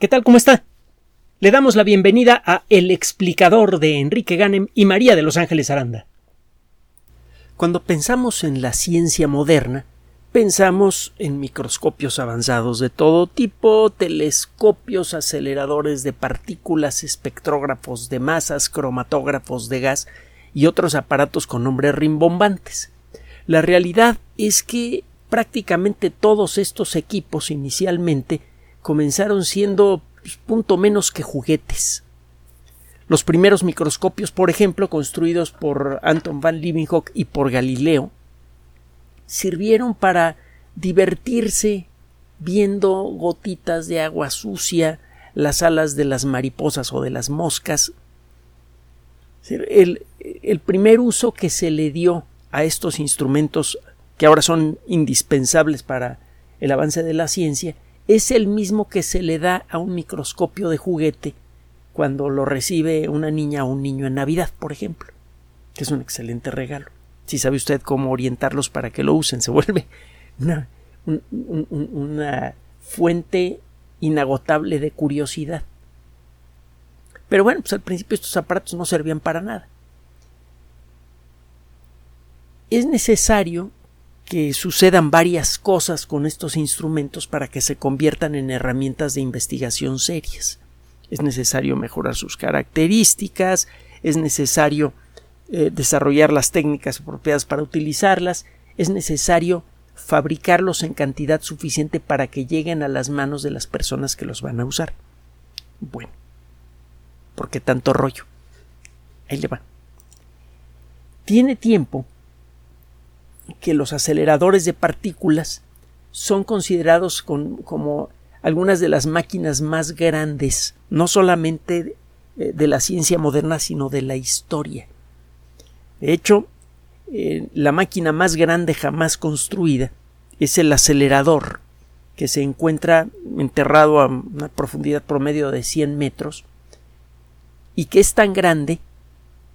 ¿Qué tal? ¿Cómo está? Le damos la bienvenida a El explicador de Enrique Ganem y María de Los Ángeles Aranda. Cuando pensamos en la ciencia moderna, pensamos en microscopios avanzados de todo tipo, telescopios, aceleradores de partículas, espectrógrafos de masas, cromatógrafos de gas y otros aparatos con nombres rimbombantes. La realidad es que prácticamente todos estos equipos inicialmente comenzaron siendo pues, punto menos que juguetes. Los primeros microscopios, por ejemplo, construidos por Anton van Leeuwenhoek y por Galileo, sirvieron para divertirse viendo gotitas de agua sucia, las alas de las mariposas o de las moscas. El, el primer uso que se le dio a estos instrumentos que ahora son indispensables para el avance de la ciencia es el mismo que se le da a un microscopio de juguete cuando lo recibe una niña o un niño en Navidad, por ejemplo, que es un excelente regalo. Si sabe usted cómo orientarlos para que lo usen, se vuelve una, una fuente inagotable de curiosidad. Pero bueno, pues al principio estos aparatos no servían para nada. Es necesario que sucedan varias cosas con estos instrumentos para que se conviertan en herramientas de investigación serias. Es necesario mejorar sus características, es necesario eh, desarrollar las técnicas apropiadas para utilizarlas, es necesario fabricarlos en cantidad suficiente para que lleguen a las manos de las personas que los van a usar. Bueno, ¿por qué tanto rollo? Ahí le va. Tiene tiempo que los aceleradores de partículas son considerados como algunas de las máquinas más grandes, no solamente de, de la ciencia moderna, sino de la historia. De hecho, eh, la máquina más grande jamás construida es el acelerador, que se encuentra enterrado a una profundidad promedio de 100 metros y que es tan grande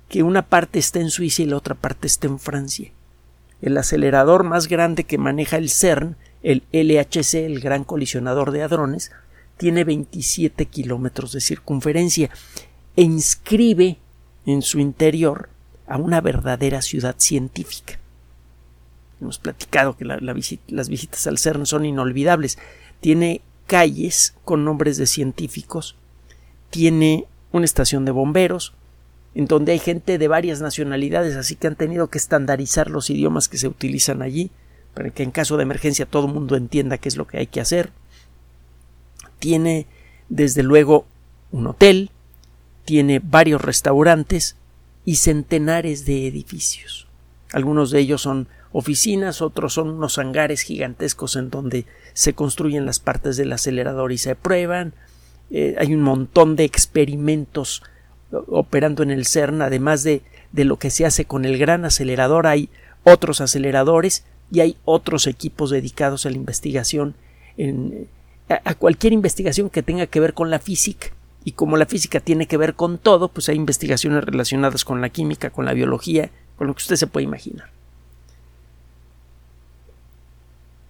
que una parte está en Suiza y la otra parte está en Francia el acelerador más grande que maneja el CERN, el LHC, el Gran Colisionador de Hadrones, tiene 27 kilómetros de circunferencia e inscribe en su interior a una verdadera ciudad científica. Hemos platicado que las visitas al CERN son inolvidables. Tiene calles con nombres de científicos, tiene una estación de bomberos, en donde hay gente de varias nacionalidades, así que han tenido que estandarizar los idiomas que se utilizan allí, para que en caso de emergencia todo el mundo entienda qué es lo que hay que hacer. Tiene, desde luego, un hotel, tiene varios restaurantes y centenares de edificios. Algunos de ellos son oficinas, otros son unos hangares gigantescos en donde se construyen las partes del acelerador y se prueban. Eh, hay un montón de experimentos operando en el CERN, además de, de lo que se hace con el gran acelerador, hay otros aceleradores y hay otros equipos dedicados a la investigación, en, a, cualquier investigación que tenga que ver con la física. Y como la física tiene que ver con todo, pues hay investigaciones relacionadas con la química, con la biología, con lo que usted se puede imaginar.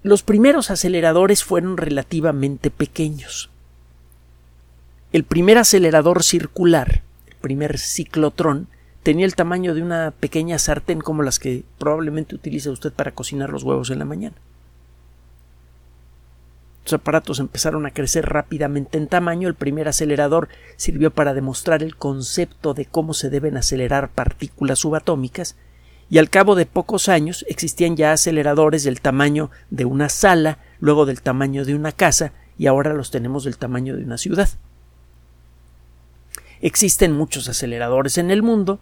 Los primeros aceleradores fueron relativamente pequeños. El primer acelerador circular primer ciclotrón tenía el tamaño de una pequeña sartén como las que probablemente utiliza usted para cocinar los huevos en la mañana. Los aparatos empezaron a crecer rápidamente en tamaño. El primer acelerador sirvió para demostrar el concepto de cómo se deben acelerar partículas subatómicas y al cabo de pocos años existían ya aceleradores del tamaño de una sala, luego del tamaño de una casa y ahora los tenemos del tamaño de una ciudad. Existen muchos aceleradores en el mundo,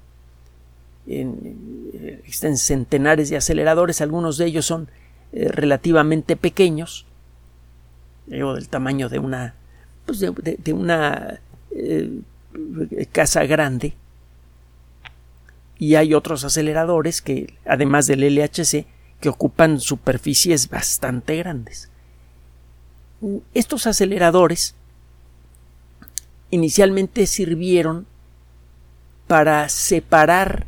existen centenares de aceleradores, algunos de ellos son eh, relativamente pequeños, del tamaño de una, pues de, una eh, casa grande, y hay otros aceleradores que, además del LHC, que ocupan superficies bastante grandes. Estos aceleradores inicialmente sirvieron para separar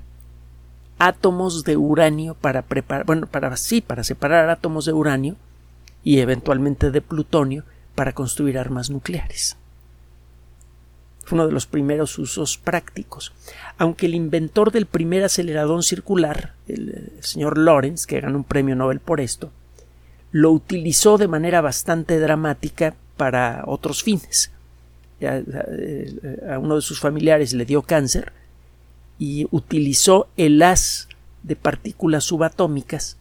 átomos de uranio para preparar, bueno, para sí, para separar átomos de uranio y eventualmente de plutonio para construir armas nucleares. Fue uno de los primeros usos prácticos. Aunque el inventor del primer acelerador circular, el, señor Lawrence, que ganó un premio Nobel por esto, lo utilizó de manera bastante dramática para otros fines. A uno de sus familiares le dio cáncer y utilizó el haz de partículas subatómicas,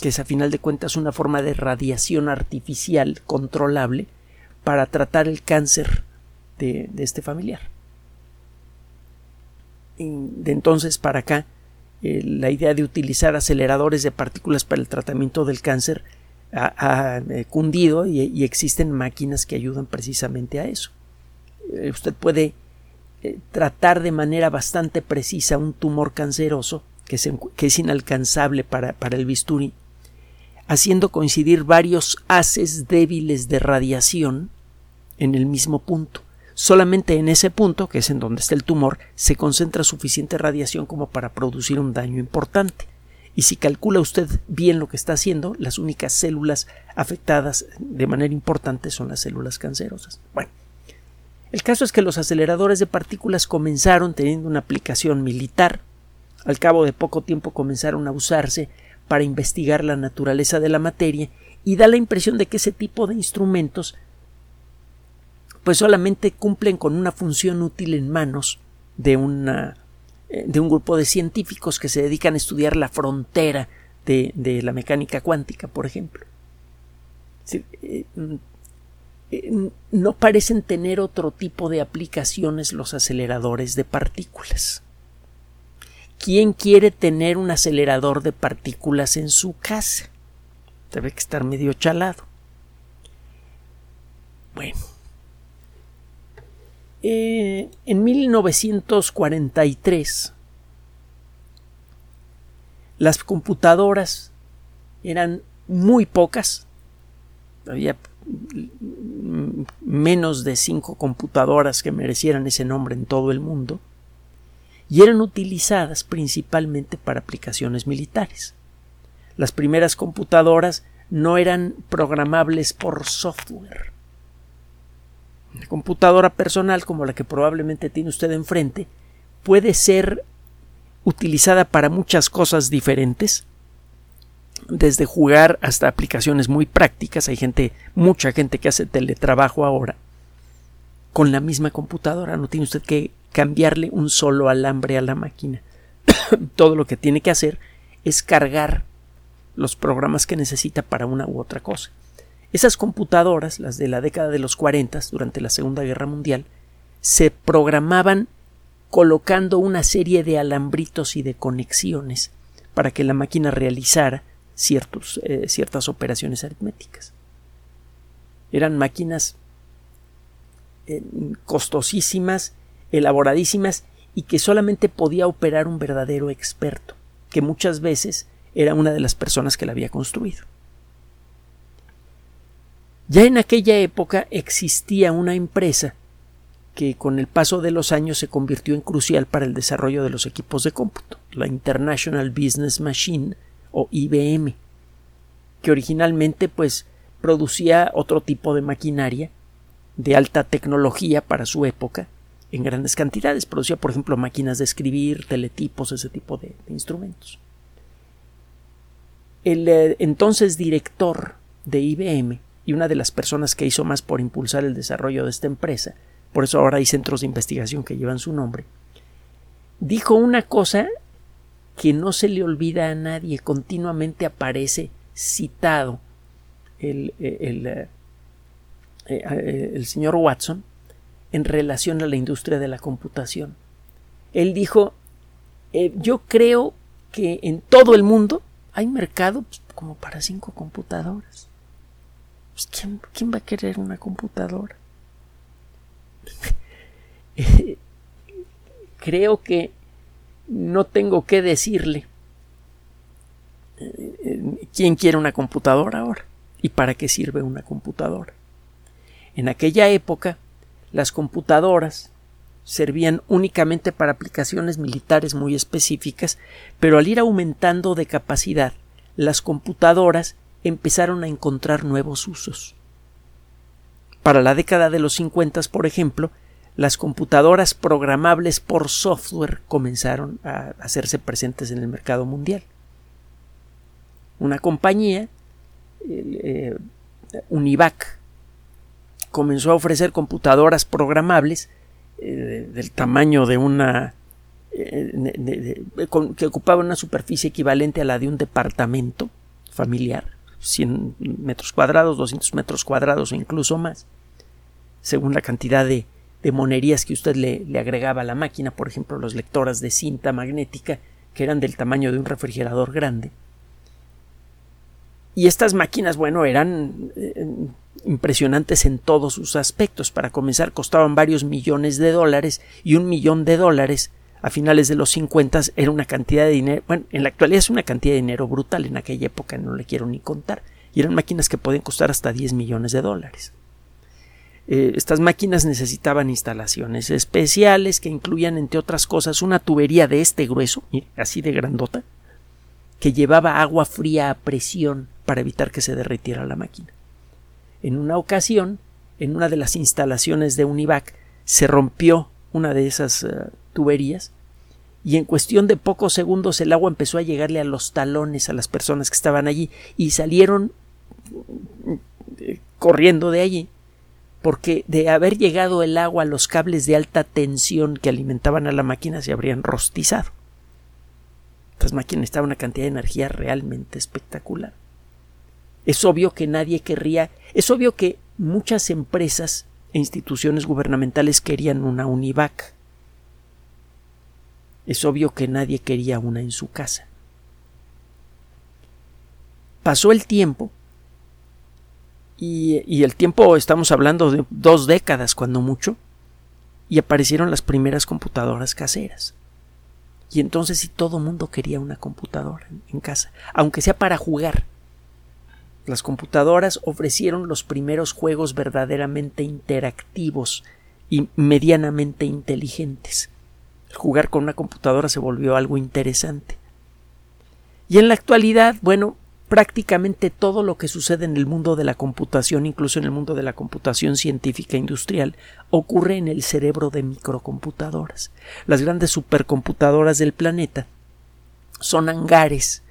que es a final de cuentas una forma de radiación artificial controlable, para tratar el cáncer de, este familiar. de entonces para acá, eh, la idea de utilizar aceleradores de partículas para el tratamiento del cáncer ha, eh, cundido y, existen máquinas que ayudan precisamente a eso. Eh, usted puede tratar de manera bastante precisa un tumor canceroso que, es inalcanzable para, para el bisturí, haciendo coincidir varios haces débiles de radiación en el mismo punto. Solamente en ese punto, que es en donde está el tumor, se concentra suficiente radiación como para producir un daño importante. Y si calcula usted bien lo que está haciendo, las únicas células afectadas de manera importante son las células cancerosas. Bueno, el caso es que los aceleradores de partículas comenzaron teniendo una aplicación militar. Al cabo de poco tiempo comenzaron a usarse para investigar la naturaleza de la materia y da la impresión de que ese tipo de instrumentos pues solamente cumplen con una función útil en manos de una eh, de un grupo de científicos que se dedican a estudiar la frontera de, la mecánica cuántica, por ejemplo. Eh, eh, no parecen tener otro tipo de aplicaciones los aceleradores de partículas. ¿Quién quiere tener un acelerador de partículas en su casa? Debe que estar medio chalado. Bueno, eh, en 1943 las computadoras eran muy pocas, había menos de cinco computadoras que merecieran ese nombre en todo el mundo, y eran utilizadas principalmente para aplicaciones militares. Las primeras computadoras no eran programables por software, una computadora personal como la que probablemente tiene usted enfrente puede ser utilizada para muchas cosas diferentes, desde jugar hasta aplicaciones muy prácticas. Hay gente, mucha gente que hace teletrabajo ahora con la misma computadora. No tiene usted que cambiarle un solo alambre a la máquina. Todo lo que tiene que hacer es cargar los programas que necesita para una u otra cosa. Esas computadoras, las de la década de los 40, durante la Segunda Guerra Mundial, se programaban colocando una serie de alambritos y de conexiones para que la máquina realizara eh, ciertas operaciones aritméticas. Eran máquinas eh, costosísimas, elaboradísimas y que solamente podía operar un verdadero experto, que muchas veces era una de las personas que la había construido. Ya en aquella época existía una empresa que con el paso de los años se convirtió en crucial para el desarrollo de los equipos de cómputo, la International Business Machine o IBM, que originalmente pues producía otro tipo de maquinaria de alta tecnología para su época en grandes cantidades, producía por ejemplo máquinas de escribir, teletipos, ese tipo de, instrumentos. El eh, entonces director de IBM y una de las personas que hizo más por impulsar el desarrollo de esta empresa, por eso ahora hay centros de investigación que llevan su nombre, dijo una cosa que no se le olvida a nadie, continuamente aparece citado el, el, eh, eh, el señor Watson en relación a la industria de la computación. Él dijo, eh, yo creo que en todo el mundo hay mercado pues, como para cinco computadoras. Pues, ¿quién, va a querer una computadora? Creo que no tengo que decirle quién quiere una computadora ahora y para qué sirve una computadora. En aquella época, las computadoras servían únicamente para aplicaciones militares muy específicas, pero al ir aumentando de capacidad, las computadoras empezaron a encontrar nuevos usos. Para la década de los 50, por ejemplo, las computadoras programables por software comenzaron a hacerse presentes en el mercado mundial. Una compañía, eh, Univac, comenzó a ofrecer computadoras programables eh, del tamaño de una eh, que ocupaba una superficie equivalente a la de un departamento familiar, 100 metros cuadrados, 200 metros cuadrados o incluso más, según la cantidad de, monerías que usted le, le, agregaba a la máquina, por ejemplo, los lectoras de cinta magnética, que eran del tamaño de un refrigerador grande. Y estas máquinas, bueno, eran eh, impresionantes en todos sus aspectos. Para comenzar, costaban varios millones de dólares y un millón de dólares a finales de los 50 era una cantidad de dinero, bueno, en la actualidad es una cantidad de dinero brutal, en aquella época no le quiero ni contar, y eran máquinas que podían costar hasta 10 millones de dólares. Eh, estas máquinas necesitaban instalaciones especiales que incluían, entre otras cosas, una tubería de este grueso, así de grandota, que llevaba agua fría a presión para evitar que se derritiera la máquina. En una ocasión, en una de las instalaciones de Univac, se rompió una de esas eh, tuberías y en cuestión de pocos segundos el agua empezó a llegarle a los talones a las personas que estaban allí y salieron eh, corriendo de allí porque de haber llegado el agua los cables de alta tensión que alimentaban a la máquina se habrían rostizado. Estas máquinas estaban una cantidad de energía realmente espectacular. Es obvio que nadie querría, es obvio que muchas empresas e instituciones gubernamentales querían una UNIVAC es obvio que nadie quería una en su casa. Pasó el tiempo y, el tiempo estamos hablando de dos décadas cuando mucho y aparecieron las primeras computadoras caseras. Y entonces si todo mundo quería una computadora en casa, aunque sea para jugar. Las computadoras ofrecieron los primeros juegos verdaderamente interactivos y medianamente inteligentes jugar con una computadora se volvió algo interesante. Y en la actualidad, bueno, prácticamente todo lo que sucede en el mundo de la computación, incluso en el mundo de la computación científica industrial, ocurre en el cerebro de microcomputadoras. Las grandes supercomputadoras del planeta son hangares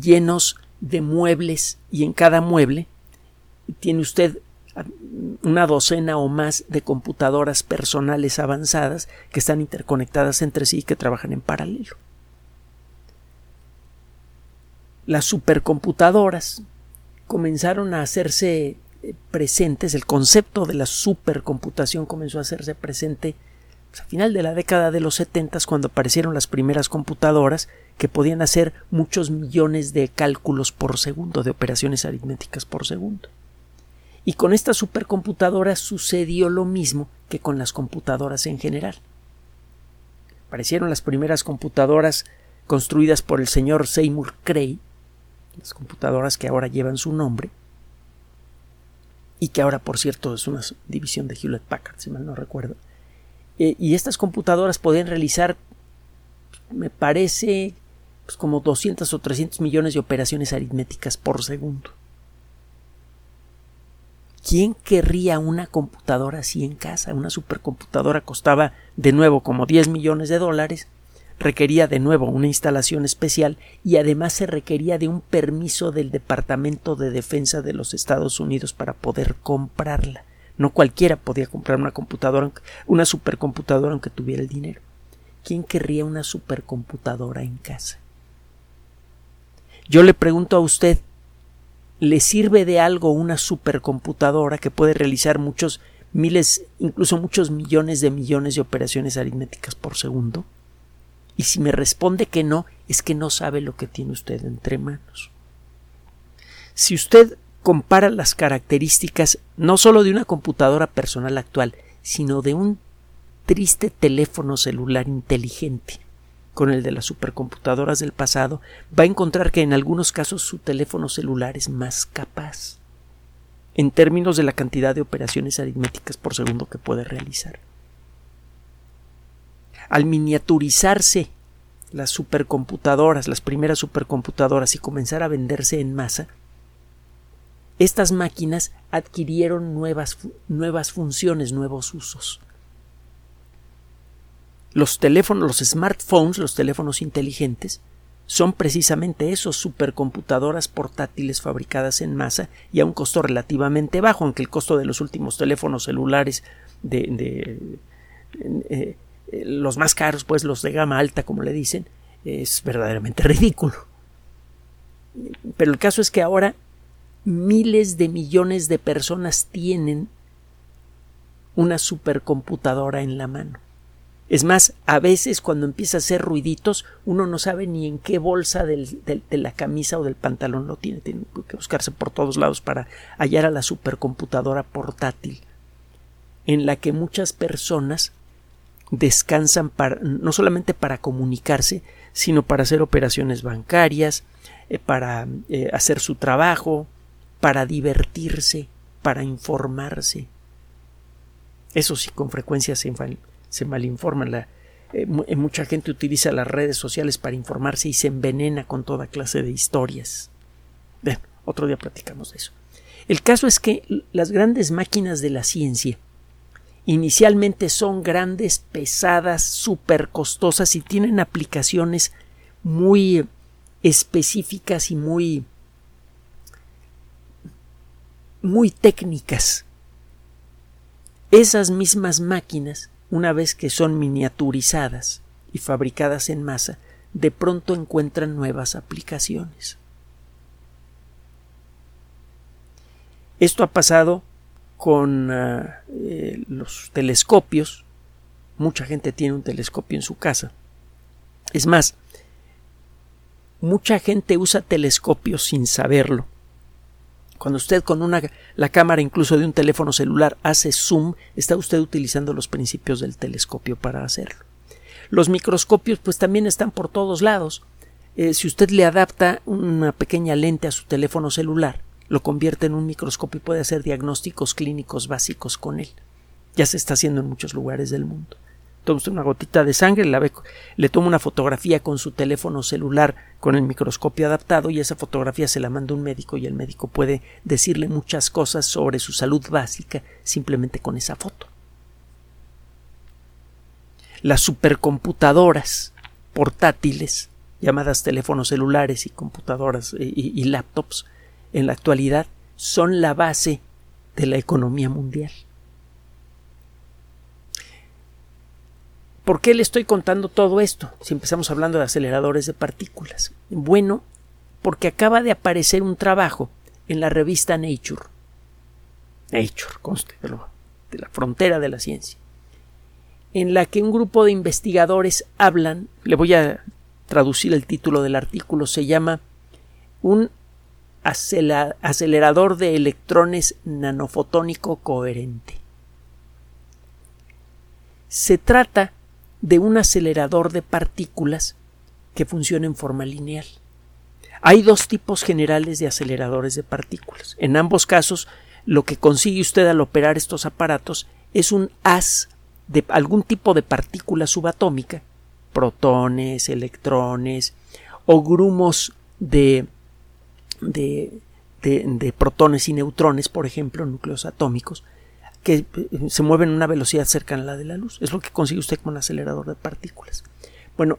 llenos de muebles y en cada mueble tiene usted una docena o más de computadoras personales avanzadas que están interconectadas entre sí y que trabajan en paralelo. Las supercomputadoras comenzaron a hacerse eh, presentes, el concepto de la supercomputación comenzó a hacerse presente pues, a final de la década de los 70 cuando aparecieron las primeras computadoras que podían hacer muchos millones de cálculos por segundo, de operaciones aritméticas por segundo. Y con estas supercomputadoras sucedió lo mismo que con las computadoras en general. Aparecieron las primeras computadoras construidas por el señor Seymour Cray, las computadoras que ahora llevan su nombre, y que ahora, por cierto, es una división de Hewlett Packard, si mal no recuerdo. Eh, y estas computadoras podían realizar, me parece, pues como 200 o 300 millones de operaciones aritméticas por segundo. ¿Quién querría una computadora así en casa? Una supercomputadora costaba de nuevo como 10 millones de dólares, requería de nuevo una instalación especial y además se requería de un permiso del Departamento de Defensa de los Estados Unidos para poder comprarla. No cualquiera podía comprar una computadora, una supercomputadora aunque tuviera el dinero. ¿Quién querría una supercomputadora en casa? Yo le pregunto a usted, le sirve de algo una supercomputadora que puede realizar muchos miles, incluso muchos millones de millones de operaciones aritméticas por segundo? Y si me responde que no, es que no sabe lo que tiene usted entre manos. Si usted compara las características no solo de una computadora personal actual, sino de un triste teléfono celular inteligente, con el de las supercomputadoras del pasado, va a encontrar que en algunos casos su teléfono celular es más capaz en términos de la cantidad de operaciones aritméticas por segundo que puede realizar. Al miniaturizarse las supercomputadoras, las primeras supercomputadoras y comenzar a venderse en masa, estas máquinas adquirieron nuevas, nuevas funciones, nuevos usos. Los teléfonos, los smartphones, los teléfonos inteligentes, son precisamente esos supercomputadoras portátiles fabricadas en masa y a un costo relativamente bajo, aunque el costo de los últimos teléfonos celulares de, eh, los más caros, pues los de gama alta, como le dicen, es verdaderamente ridículo. Pero el caso es que ahora miles de millones de personas tienen una supercomputadora en la mano. Es más, a veces cuando empieza a hacer ruiditos, uno no sabe ni en qué bolsa de la camisa o del pantalón lo tiene. Tiene que buscarse por todos lados para hallar a la supercomputadora portátil, en la que muchas personas descansan para, no solamente para comunicarse, sino para hacer operaciones bancarias, eh, para eh, hacer su trabajo, para divertirse, para informarse. Eso sí, con frecuencia se, se malinforman. La, eh, mucha gente utiliza las redes sociales para informarse y se envenena con toda clase de historias. Bueno, otro día platicamos de eso. El caso es que las grandes máquinas de la ciencia inicialmente son grandes, pesadas, súper costosas y tienen aplicaciones muy específicas y muy muy técnicas. Esas mismas máquinas una vez que son miniaturizadas y fabricadas en masa, de pronto encuentran nuevas aplicaciones. Esto ha pasado con ah, eh, los telescopios. Mucha gente tiene un telescopio en su casa. Es más, mucha gente usa telescopios sin saberlo cuando usted con una, la cámara incluso de un teléfono celular hace zoom, está usted utilizando los principios del telescopio para hacerlo. Los microscopios pues también están por todos lados. Eh, si usted le adapta una pequeña lente a su teléfono celular, lo convierte en un microscopio y puede hacer diagnósticos clínicos básicos con él. Ya se está haciendo en muchos lugares del mundo toma una gotita de sangre, le toma una fotografía con su teléfono celular con el microscopio adaptado y esa fotografía se la manda un médico y el médico puede decirle muchas cosas sobre su salud básica simplemente con esa foto. Las supercomputadoras portátiles, llamadas teléfonos celulares y computadoras y laptops, en la actualidad son la base de la economía mundial. ¿Por qué le estoy contando todo esto si empezamos hablando de aceleradores de partículas? Bueno, porque acaba de aparecer un trabajo en la revista Nature. Nature, conste de, de la frontera de la ciencia. En la que un grupo de investigadores hablan, le voy a traducir el título del artículo, se llama un acelerador de electrones nanofotónico coherente. Se trata de un acelerador de partículas que funciona en forma lineal. Hay dos tipos generales de aceleradores de partículas. En ambos casos, lo que consigue usted al operar estos aparatos es un haz de algún tipo de partícula subatómica, protones, electrones o grumos de, de, de protones y neutrones, por ejemplo, núcleos atómicos, que eh, se mueven a una velocidad cercana a la de la luz. Es lo que consigue usted con un acelerador de partículas. Bueno,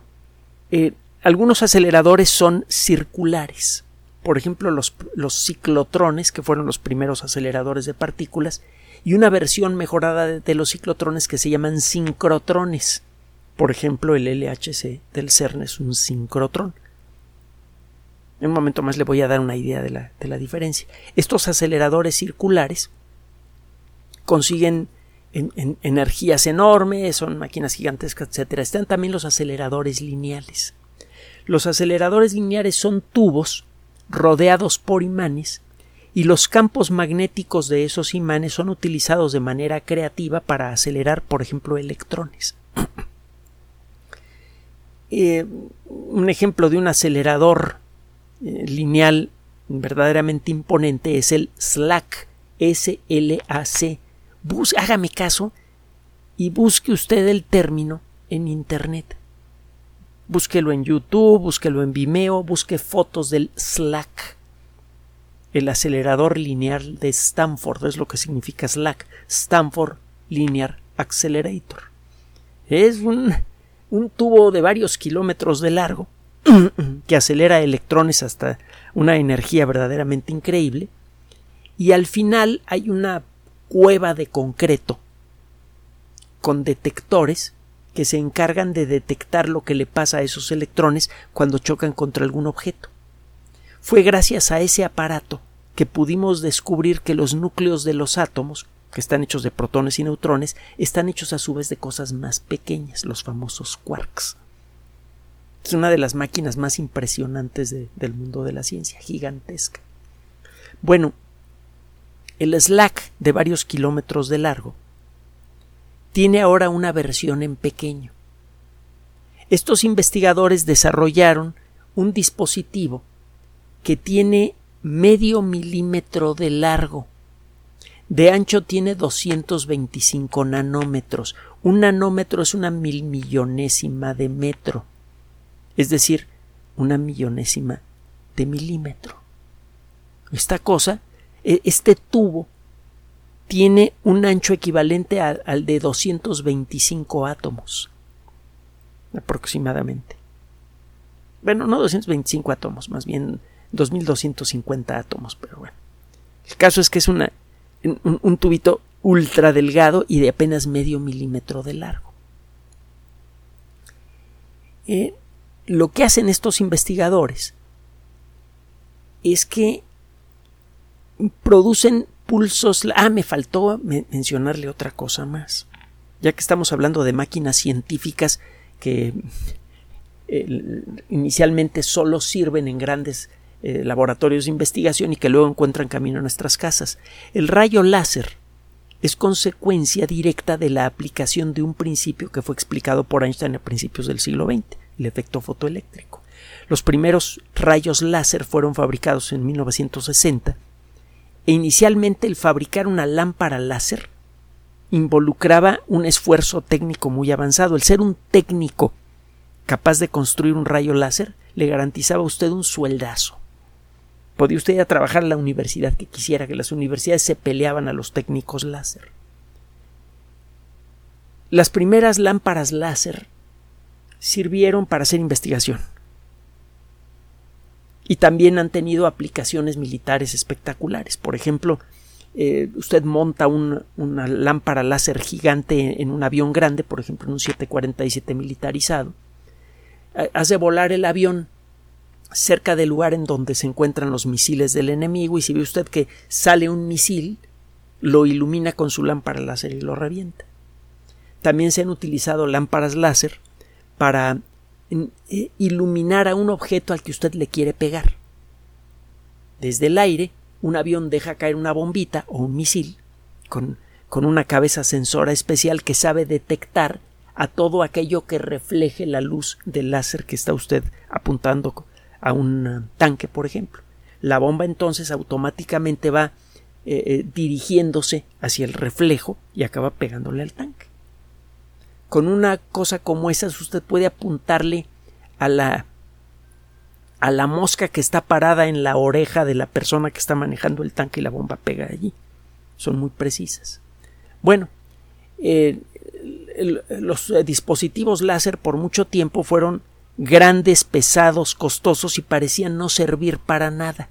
eh, algunos aceleradores son circulares. Por ejemplo, los, los, ciclotrones, que fueron los primeros aceleradores de partículas, y una versión mejorada de, de, los ciclotrones que se llaman sincrotrones. Por ejemplo, el LHC del CERN es un sincrotrón. En un momento más le voy a dar una idea de la, de la diferencia. Estos aceleradores circulares consiguen energías enormes, son máquinas gigantescas, etc. Están también los aceleradores lineales. Los aceleradores lineales son tubos rodeados por imanes y los campos magnéticos de esos imanes son utilizados de manera creativa para acelerar, por ejemplo, electrones. Eh, un ejemplo de un acelerador eh, lineal verdaderamente imponente es el SLAC, S-L-A-C, hágame caso y busque usted el término en Internet. Búsquelo en YouTube, búsquelo en Vimeo, busque fotos del SLAC, el acelerador lineal de Stanford, es lo que significa SLAC, Stanford Linear Accelerator. Es un un tubo de varios kilómetros de largo que acelera electrones hasta una energía verdaderamente increíble y al final hay una cueva de concreto con detectores que se encargan de detectar lo que le pasa a esos electrones cuando chocan contra algún objeto. Fue gracias a ese aparato que pudimos descubrir que los núcleos de los átomos, que están hechos de protones y neutrones, están hechos a su vez de cosas más pequeñas, los famosos quarks. Es una de las máquinas más impresionantes del mundo de la ciencia, gigantesca. Bueno, el SLAC de varios kilómetros de largo tiene ahora una versión en pequeño. Estos investigadores desarrollaron un dispositivo que tiene medio milímetro de largo. De ancho tiene 225 nanómetros. Un nanómetro es una mil millonésima de metro. Es decir, una millonésima de milímetro. Esta cosa, e, este tubo, tiene un ancho equivalente al de 225 átomos. Aproximadamente. Bueno, no 225 átomos, más bien 2250 átomos, pero bueno. El caso es que es una, un, tubito ultra delgado y de apenas medio milímetro de largo. Eh, lo que hacen estos investigadores es que producen pulsos. Ah, me faltó mencionarle otra cosa más. Ya que estamos hablando de máquinas científicas que inicialmente solo sirven en grandes eh, laboratorios de investigación y que luego encuentran camino a nuestras casas. El rayo láser es consecuencia directa de la aplicación de un principio que fue explicado por Einstein a principios del siglo XX, el efecto fotoeléctrico. Los primeros rayos láser fueron fabricados en 1960 e inicialmente el fabricar una lámpara láser involucraba un esfuerzo técnico muy avanzado. El ser un técnico capaz de construir un rayo láser le garantizaba a usted un sueldazo. Podía usted ir a trabajar a la universidad que quisiera, que las universidades se peleaban a los técnicos láser. Las primeras lámparas láser sirvieron para hacer investigación. Y también han tenido aplicaciones militares espectaculares. Por ejemplo, eh, usted monta una lámpara láser gigante en un avión grande, por ejemplo en un 747 militarizado, hace volar el avión cerca del lugar en donde se encuentran los misiles del enemigo y si ve usted que sale un misil, lo ilumina con su lámpara láser y lo revienta. También se han utilizado lámparas láser para eh, iluminar a un objeto al que usted le quiere pegar. Desde el aire, un avión deja caer una bombita o un misil con, con una cabeza sensora especial que sabe detectar a todo aquello que refleje la luz del láser que está usted apuntando a un tanque, por ejemplo. La bomba entonces automáticamente va eh, eh, dirigiéndose hacia el reflejo y acaba pegándole al tanque. Con una cosa como esa usted puede apuntarle a la a la mosca que está parada en la oreja de la persona que está manejando el tanque y la bomba pega allí. Son muy precisas. Bueno, eh, los dispositivos láser por mucho tiempo fueron grandes, pesados, costosos y parecían no servir para nada.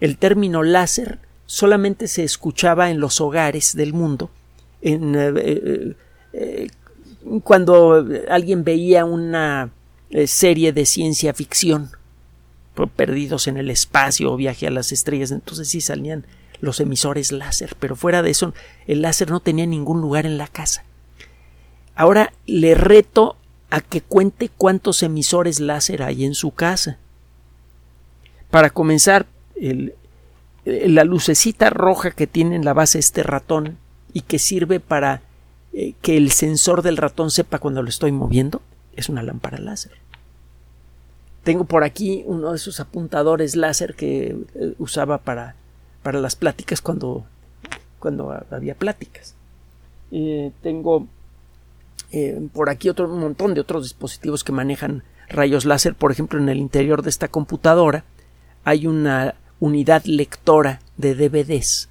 El término láser solamente se escuchaba en los hogares del mundo, en, eh, eh, cuando alguien veía una serie de ciencia ficción, perdidos en el espacio o viaje a las estrellas, entonces sí salían los emisores láser, pero fuera de eso el láser no tenía ningún lugar en la casa. Ahora le reto a que cuente cuántos emisores láser hay en su casa. Para comenzar, la lucecita roja que tiene en la base este ratón y que sirve para eh, que el sensor del ratón sepa cuando lo estoy moviendo es una lámpara láser. Tengo por aquí uno de esos apuntadores láser que eh, usaba para, para las pláticas cuando, cuando había pláticas. Eh, tengo por aquí otro un montón de otros dispositivos que manejan rayos láser. Por ejemplo, en el interior de esta computadora hay una unidad lectora de DVDs.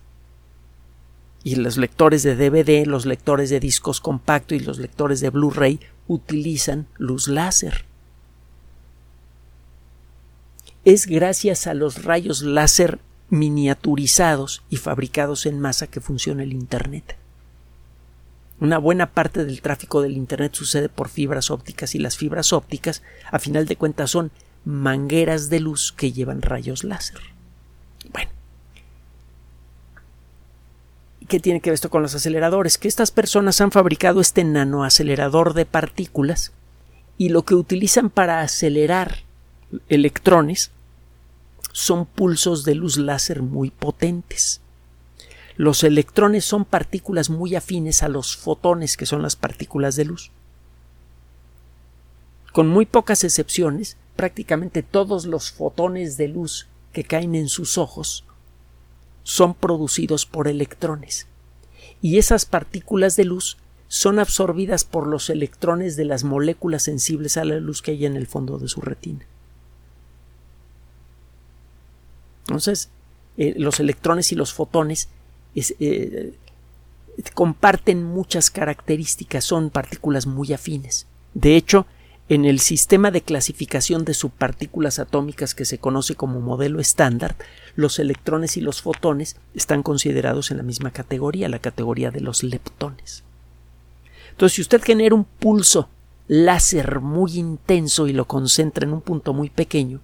Y los lectores de DVD, los lectores de discos compactos y los lectores de Blu-ray utilizan luz láser. Es gracias a los rayos láser miniaturizados y fabricados en masa que funciona el Internet. Una buena parte del tráfico del Internet sucede por fibras ópticas y las fibras ópticas, a final de cuentas, son mangueras de luz que llevan rayos láser. Bueno. ¿Qué tiene que ver esto con los aceleradores? Que estas personas han fabricado este nanoacelerador de partículas y lo que utilizan para acelerar electrones son pulsos de luz láser muy potentes. Los electrones son partículas muy afines a los fotones, que son las partículas de luz. Con muy pocas excepciones, prácticamente todos los fotones de luz que caen en sus ojos son producidos por electrones. Y esas partículas de luz son absorbidas por los electrones de las moléculas sensibles a la luz que hay en el fondo de su retina. Entonces, eh, los electrones y los fotones eh, comparten muchas características, son partículas muy afines. De hecho, en el sistema de clasificación de subpartículas atómicas que se conoce como modelo estándar, los electrones y los fotones están considerados en la misma categoría, la categoría de los leptones. Entonces, si usted genera un pulso láser muy intenso y lo concentra en un punto muy pequeño,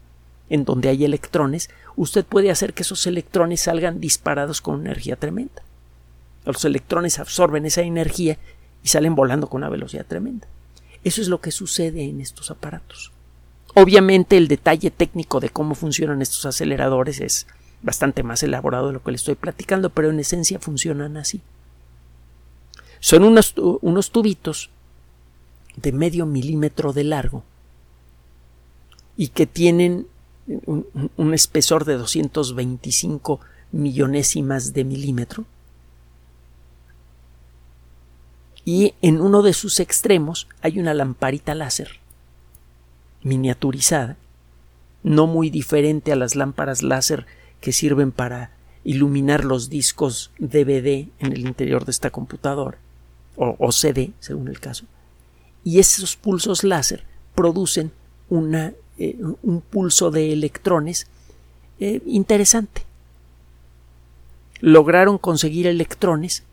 en donde hay electrones, usted puede hacer que esos electrones salgan disparados con energía tremenda. Los electrones absorben esa energía y salen volando con una velocidad tremenda. Eso es lo que sucede en estos aparatos. Obviamente el detalle técnico de cómo funcionan estos aceleradores es bastante más elaborado de lo que le estoy platicando, pero en esencia funcionan así. Son unos, tubitos de medio milímetro de largo y que tienen un, espesor de 225 millonésimas de milímetro y en uno de sus extremos hay una lamparita láser miniaturizada, no muy diferente a las lámparas láser que sirven para iluminar los discos DVD en el interior de esta computadora o CD, según el caso. Y esos pulsos láser producen eh, un pulso de electrones eh, interesante. Lograron conseguir electrones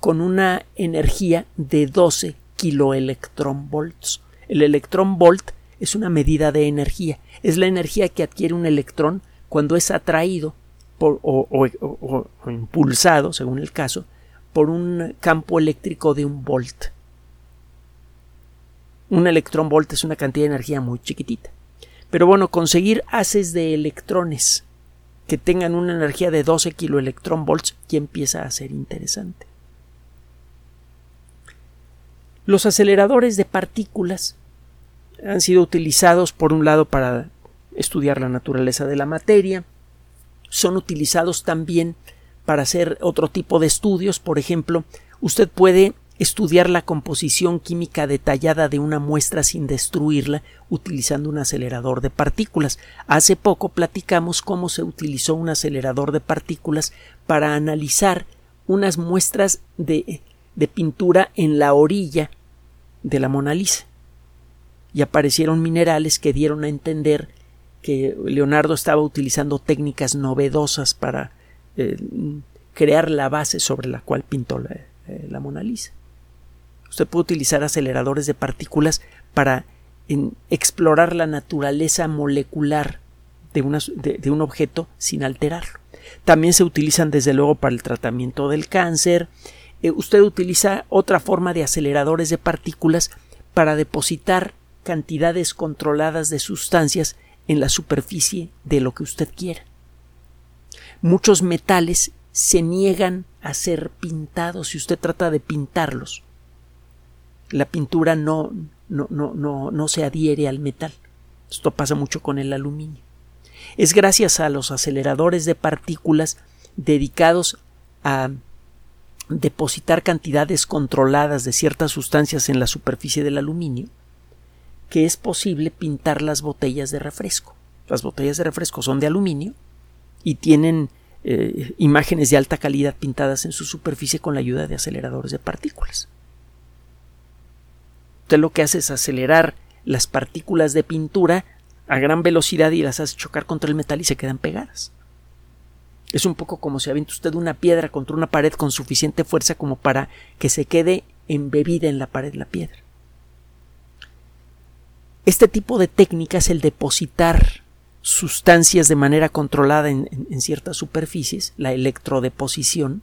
con una energía de 12 kiloelectronvolts. El electrón volt es una medida de energía. Es la energía que adquiere un electrón cuando es atraído o, impulsado, según el caso, por un campo eléctrico de un volt. Un electrón volt es una cantidad de energía muy chiquitita. Pero bueno, conseguir haces de electrones que tengan una energía de 12 kiloelectronvolts ya empieza a ser interesante. Los aceleradores de partículas han sido utilizados por un lado para estudiar la naturaleza de la materia, son utilizados también para hacer otro tipo de estudios, por ejemplo, usted puede estudiar la composición química detallada de una muestra sin destruirla utilizando un acelerador de partículas. Hace poco platicamos cómo se utilizó un acelerador de partículas para analizar unas muestras de, de pintura en la orilla de la Mona Lisa. Y aparecieron minerales que dieron a entender que Leonardo estaba utilizando técnicas novedosas para eh, crear la base sobre la cual pintó eh, la Mona Lisa. Usted puede utilizar aceleradores de partículas para explorar la naturaleza molecular de, un objeto sin alterarlo. También se utilizan desde luego para el tratamiento del cáncer. Eh, usted utiliza otra forma de aceleradores de partículas para depositar cantidades controladas de sustancias en la superficie de lo que usted quiera. Muchos metales se niegan a ser pintados si usted trata de pintarlos la pintura no, no, no, no, no se adhiere al metal. Esto pasa mucho con el aluminio. Es gracias a los aceleradores de partículas dedicados a depositar cantidades controladas de ciertas sustancias en la superficie del aluminio que es posible pintar las botellas de refresco. Las botellas de refresco son de aluminio y tienen eh, imágenes de alta calidad pintadas en su superficie con la ayuda de aceleradores de partículas. Usted lo que hace es acelerar las partículas de pintura a gran velocidad y las hace chocar contra el metal y se quedan pegadas. Es un poco como si avienta usted una piedra contra una pared con suficiente fuerza como para que se quede embebida en la pared la piedra. Este tipo de técnica es el depositar sustancias de manera controlada en, ciertas superficies, la electrodeposición,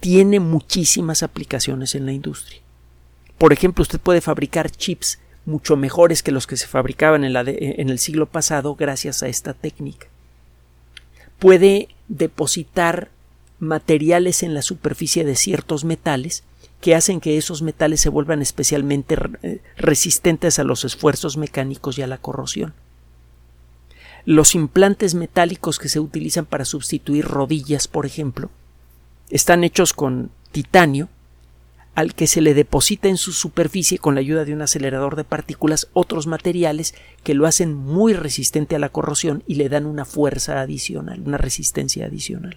tiene muchísimas aplicaciones en la industria. Por ejemplo, usted puede fabricar chips mucho mejores que los que se fabricaban en el siglo pasado gracias a esta técnica. Puede depositar materiales en la superficie de ciertos metales que hacen que esos metales se vuelvan especialmente eh, resistentes a los esfuerzos mecánicos y a la corrosión. Los implantes metálicos que se utilizan para sustituir rodillas, por ejemplo, están hechos con titanio al que se le deposita en su superficie con la ayuda de un acelerador de partículas otros materiales que lo hacen muy resistente a la corrosión y le dan una fuerza adicional, una resistencia adicional.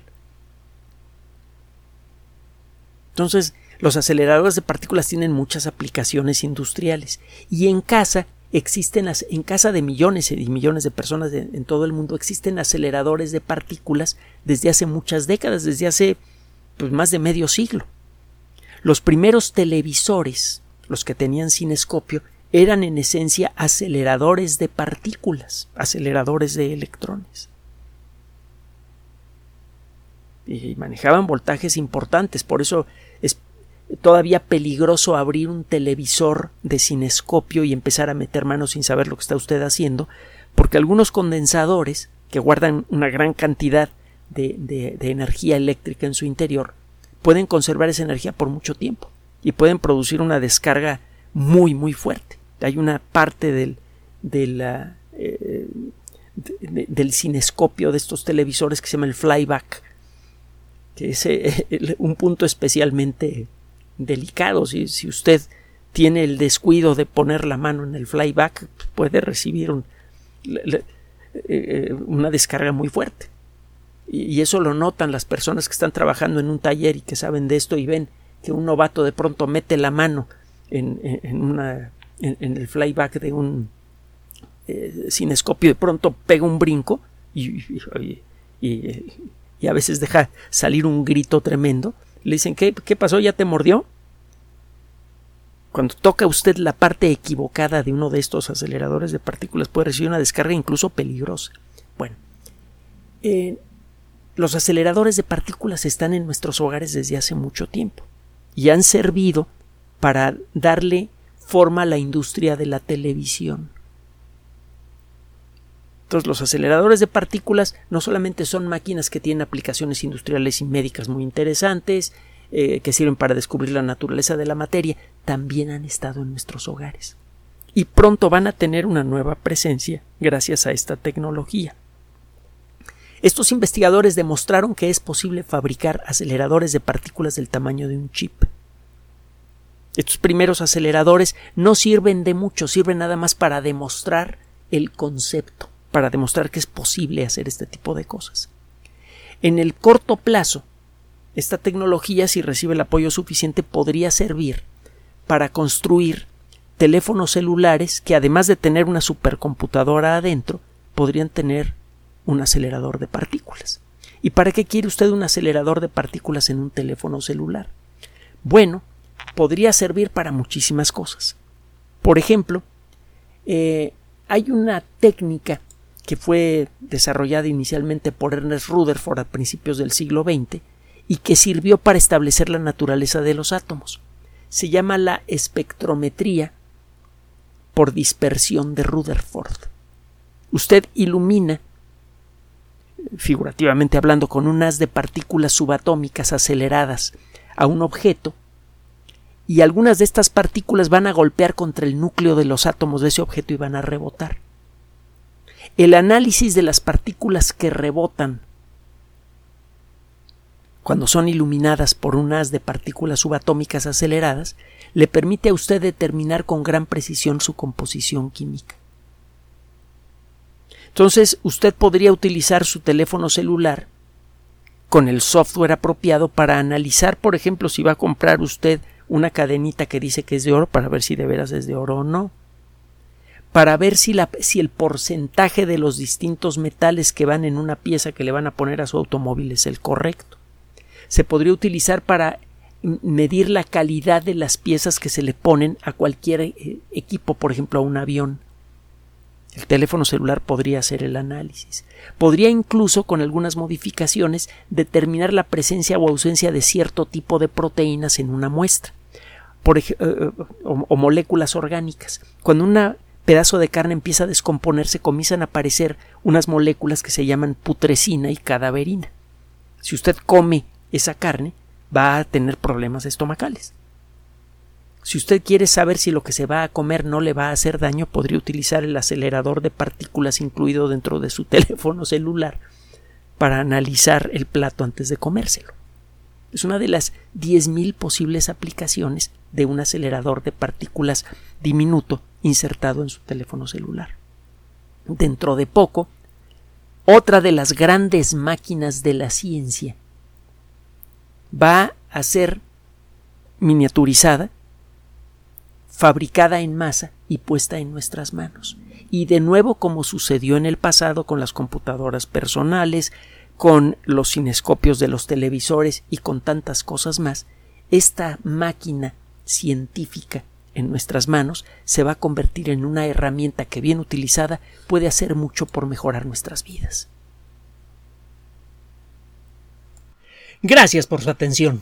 Entonces, los aceleradores de partículas tienen muchas aplicaciones industriales y en casa existen en casa de millones y millones de personas en todo el mundo existen aceleradores de partículas desde hace muchas décadas, desde hace pues, más de medio siglo. Los primeros televisores, los que tenían cinescopio, eran en esencia aceleradores de partículas, aceleradores de electrones. Y manejaban voltajes importantes, por eso es todavía peligroso abrir un televisor de cinescopio y empezar a meter manos sin saber lo que está usted haciendo, porque algunos condensadores, que guardan una gran cantidad de, de energía eléctrica en su interior, pueden conservar esa energía por mucho tiempo y pueden producir una descarga muy muy fuerte. Hay una parte del, eh, del cinescopio de estos televisores que se llama el flyback, que es eh, un punto especialmente delicado. Si, si, usted tiene el descuido de poner la mano en el flyback, puede recibir eh, una descarga muy fuerte y eso lo notan las personas que están trabajando en un taller y que saben de esto y ven que un novato de pronto mete la mano en, en, una, en, el flyback de un eh, cinescopio, de pronto pega un brinco y, y, a veces deja salir un grito tremendo. Le dicen, ¿qué, ¿qué pasó? ¿Ya te mordió? Cuando toca usted la parte equivocada de uno de estos aceleradores de partículas puede recibir una descarga incluso peligrosa. Bueno, eh, los aceleradores de partículas están en nuestros hogares desde hace mucho tiempo y han servido para darle forma a la industria de la televisión. Entonces los aceleradores de partículas no solamente son máquinas que tienen aplicaciones industriales y médicas muy interesantes, eh, que sirven para descubrir la naturaleza de la materia, también han estado en nuestros hogares. Y pronto van a tener una nueva presencia gracias a esta tecnología. Estos investigadores demostraron que es posible fabricar aceleradores de partículas del tamaño de un chip. Estos primeros aceleradores no sirven de mucho, sirven nada más para demostrar el concepto, para demostrar que es posible hacer este tipo de cosas. En el corto plazo, esta tecnología, si recibe el apoyo suficiente, podría servir para construir teléfonos celulares que, además de tener una supercomputadora adentro, podrían tener un acelerador de partículas. ¿Y para qué quiere usted un acelerador de partículas en un teléfono celular? Bueno, podría servir para muchísimas cosas. Por ejemplo, eh, hay una técnica que fue desarrollada inicialmente por Ernest Rutherford a principios del siglo XX y que sirvió para establecer la naturaleza de los átomos. Se llama la espectrometría por dispersión de Rutherford. Usted ilumina figurativamente hablando, con un haz de partículas subatómicas aceleradas a un objeto, y algunas de estas partículas van a golpear contra el núcleo de los átomos de ese objeto y van a rebotar. El análisis de las partículas que rebotan cuando son iluminadas por un haz de partículas subatómicas aceleradas, le permite a usted determinar con gran precisión su composición química. Entonces usted podría utilizar su teléfono celular con el software apropiado para analizar, por ejemplo, si va a comprar usted una cadenita que dice que es de oro para ver si de veras es de oro o no. Para ver si, si el porcentaje de los distintos metales que van en una pieza que le van a poner a su automóvil es el correcto. Se podría utilizar para medir la calidad de las piezas que se le ponen a cualquier eh, equipo, por ejemplo a un avión. El teléfono celular podría hacer el análisis. Podría incluso, con algunas modificaciones, determinar la presencia o ausencia de cierto tipo de proteínas en una muestra. Por eh, eh, o, moléculas orgánicas. Cuando un pedazo de carne empieza a descomponerse, comienzan a aparecer unas moléculas que se llaman putrescina y cadaverina. Si usted come esa carne, va a tener problemas estomacales. Si usted quiere saber si lo que se va a comer no le va a hacer daño, podría utilizar el acelerador de partículas incluido dentro de su teléfono celular para analizar el plato antes de comérselo. Es una de las 10.000 posibles aplicaciones de un acelerador de partículas diminuto insertado en su teléfono celular. Dentro de poco, otra de las grandes máquinas de la ciencia va a ser miniaturizada fabricada en masa y puesta en nuestras manos. Y de nuevo, como sucedió en el pasado con las computadoras personales, con los cinescopios de los televisores y con tantas cosas más, esta máquina científica en nuestras manos se va a convertir en una herramienta que bien utilizada puede hacer mucho por mejorar nuestras vidas. Gracias por su atención